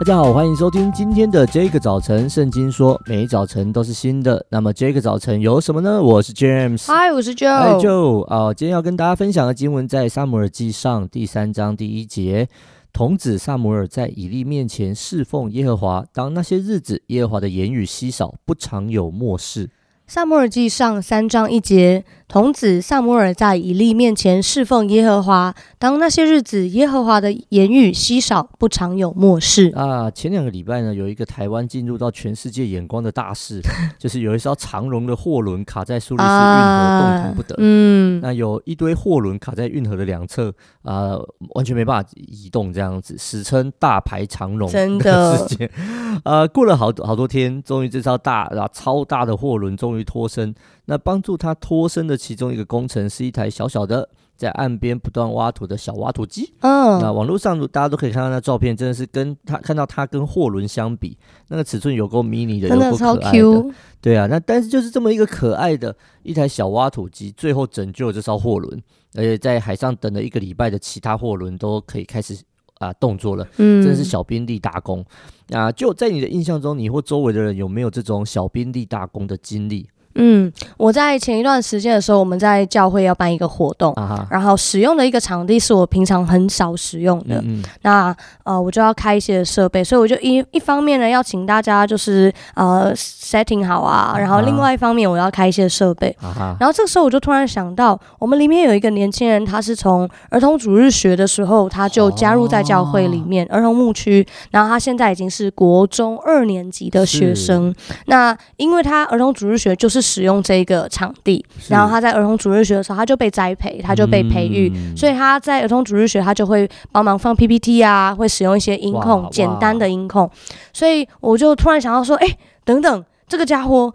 大家好，欢迎收听今天的这个早晨。圣经说，每一早晨都是新的。那么这个早晨有什么呢？我是 James，嗨，我是 Joe。嗨，Joe 啊，今天要跟大家分享的经文在撒母耳记上第三章第一节。童子撒母耳在以利面前侍奉耶和华，当那些日子，耶和华的言语稀少，不常有默示。撒母耳记上三章一节。童子撒母耳在以利面前侍奉耶和华，当那些日子，耶和华的言语稀少，不常有默示啊。前两个礼拜呢，有一个台湾进入到全世界眼光的大事，就是有一艘长荣的货轮卡在苏黎世运河动弹不得。嗯，那有一堆货轮卡在运河的两侧啊，完全没办法移动，这样子，史称大排长龙。真的，呃，过了好多好多天，终于这艘大啊超大的货轮终于脱身。那帮助他脱身的其中一个工程是一台小小的在岸边不断挖土的小挖土机。嗯，那网络上大家都可以看到那照片，真的是跟他看到他跟货轮相比，那个尺寸有够 mini 的，有够可爱的。Q 对啊，那但是就是这么一个可爱的一台小挖土机，最后拯救了这艘货轮，而且在海上等了一个礼拜的其他货轮都可以开始啊动作了。嗯，真的是小兵立大功啊！就在你的印象中，你或周围的人有没有这种小兵立大功的经历？嗯，我在前一段时间的时候，我们在教会要办一个活动，啊、然后使用的一个场地是我平常很少使用的。嗯嗯那呃，我就要开一些设备，所以我就一一方面呢，要请大家就是呃 setting 好啊，然后另外一方面我要开一些设备。啊、然后这个时候我就突然想到，我们里面有一个年轻人，他是从儿童主日学的时候他就加入在教会里面、哦、儿童牧区，然后他现在已经是国中二年级的学生。那因为他儿童主日学就是。使用这个场地，然后他在儿童主日学的时候，他就被栽培，他就被培育，嗯、所以他在儿童主日学，他就会帮忙放 PPT 啊，会使用一些音控，简单的音控，所以我就突然想到说，哎，等等。这个家伙，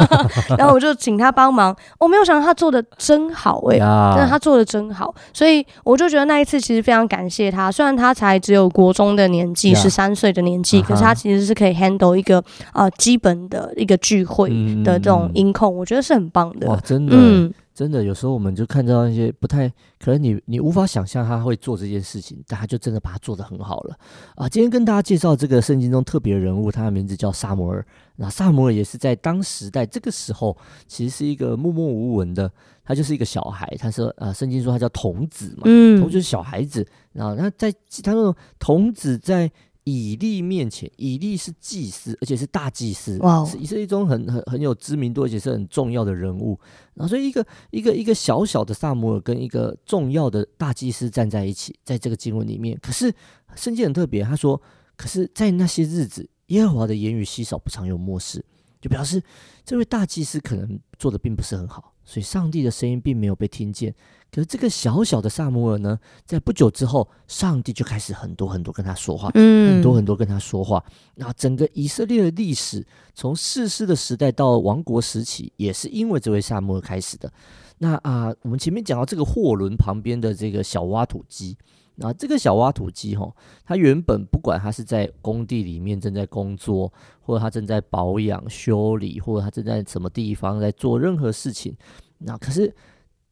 然后我就请他帮忙。我没有想到他做的真好哎、欸，真的他做的真好，所以我就觉得那一次其实非常感谢他。虽然他才只有国中的年纪，十三岁的年纪，可是他其实是可以 handle 一个啊、呃、基本的一个聚会的这种音控，我觉得是很棒的。哇，真的。嗯真的，有时候我们就看到一些不太可能你，你你无法想象他会做这件事情，但他就真的把它做得很好了啊！今天跟大家介绍这个圣经中特别人物，他的名字叫萨摩尔。那萨摩尔也是在当时代这个时候，其实是一个默默无闻的，他就是一个小孩。他说啊，圣经说他叫童子嘛，嗯，童就是小孩子。然后他在他说童子在。以利面前，以利是祭司，而且是大祭司.是以色列中很很很有知名度，而且是很重要的人物。然后，所以一个一个一个小小的萨摩尔跟一个重要的大祭司站在一起，在这个经文里面。可是圣经很特别，他说：“可是，在那些日子，耶和华的言语稀少，不常有默示，就表示这位大祭司可能做的并不是很好。”所以，上帝的声音并没有被听见。可是，这个小小的萨摩尔呢，在不久之后，上帝就开始很多很多跟他说话，嗯，很多很多跟他说话。那整个以色列的历史，从世师的时代到王国时期，也是因为这位萨摩尔开始的。那啊，我们前面讲到这个货轮旁边的这个小挖土机。那这个小挖土机哈，它原本不管它是在工地里面正在工作，或者它正在保养修理，或者它正在什么地方在做任何事情，那可是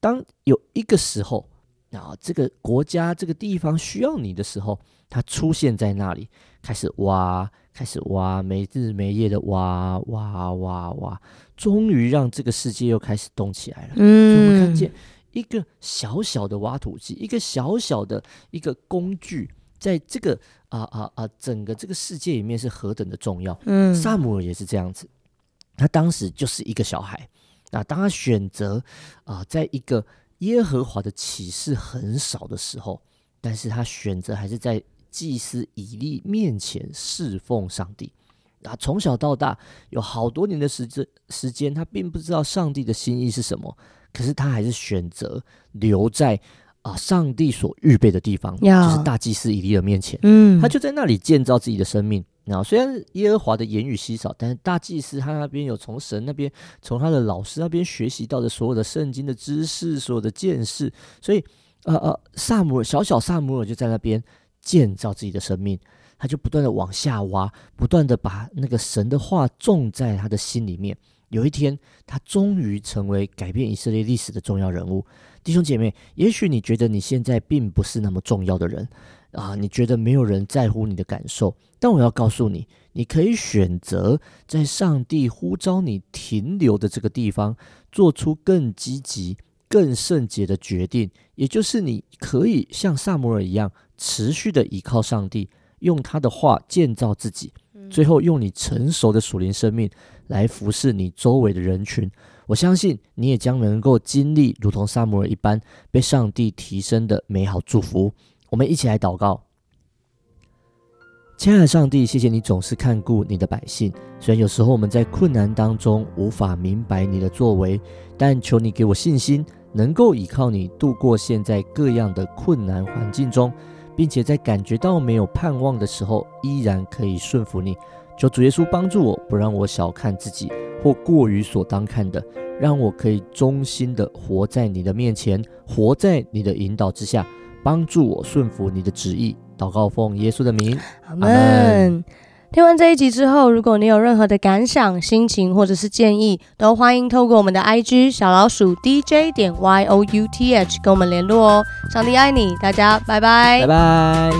当有一个时候，啊，这个国家这个地方需要你的时候，它出现在那里，开始挖，开始挖，没日没夜的挖挖挖挖，终于让这个世界又开始动起来了。嗯，我们看见。一个小小的挖土机，一个小小的一个工具，在这个啊啊啊整个这个世界里面是何等的重要。嗯，撒母耳也是这样子，他当时就是一个小孩。那当他选择啊，在一个耶和华的启示很少的时候，但是他选择还是在祭司以利面前侍奉上帝。啊，从小到大有好多年的时间时间，他并不知道上帝的心意是什么。可是他还是选择留在啊、呃、上帝所预备的地方.就是大祭司以利的面前。嗯，他就在那里建造自己的生命。然后虽然耶和华的言语稀少，但是大祭司他那边有从神那边、从他的老师那边学习到的所有的圣经的知识、所有的见识。所以，呃呃，萨姆尔小小萨姆尔就在那边建造自己的生命。他就不断的往下挖，不断的把那个神的话种在他的心里面。有一天，他终于成为改变以色列历史的重要人物。弟兄姐妹，也许你觉得你现在并不是那么重要的人啊，你觉得没有人在乎你的感受。但我要告诉你，你可以选择在上帝呼召你停留的这个地方，做出更积极、更圣洁的决定。也就是你可以像撒摩尔一样，持续的依靠上帝，用他的话建造自己，最后用你成熟的属灵生命来服侍你周围的人群。我相信你也将能够经历如同撒母耳一般被上帝提升的美好祝福。我们一起来祷告。亲爱的上帝，谢谢你总是看顾你的百姓。虽然有时候我们在困难当中无法明白你的作为，但求你给我信心，能够依靠你度过现在各样的困难环境中，并且在感觉到没有盼望的时候，依然可以顺服你。求主耶稣帮助我，不让我小看自己或过于所当看的，让我可以忠心的活在你的面前，活在你的引导之下，帮助我顺服你的旨意。祷告奉耶稣的名，阿门。听完这一集之后，如果你有任何的感想、心情或者是建议，都欢迎透过我们的 IG 小老鼠 DJ 点 Y O U T H 跟我们联络哦。上帝爱你，大家拜拜，拜拜。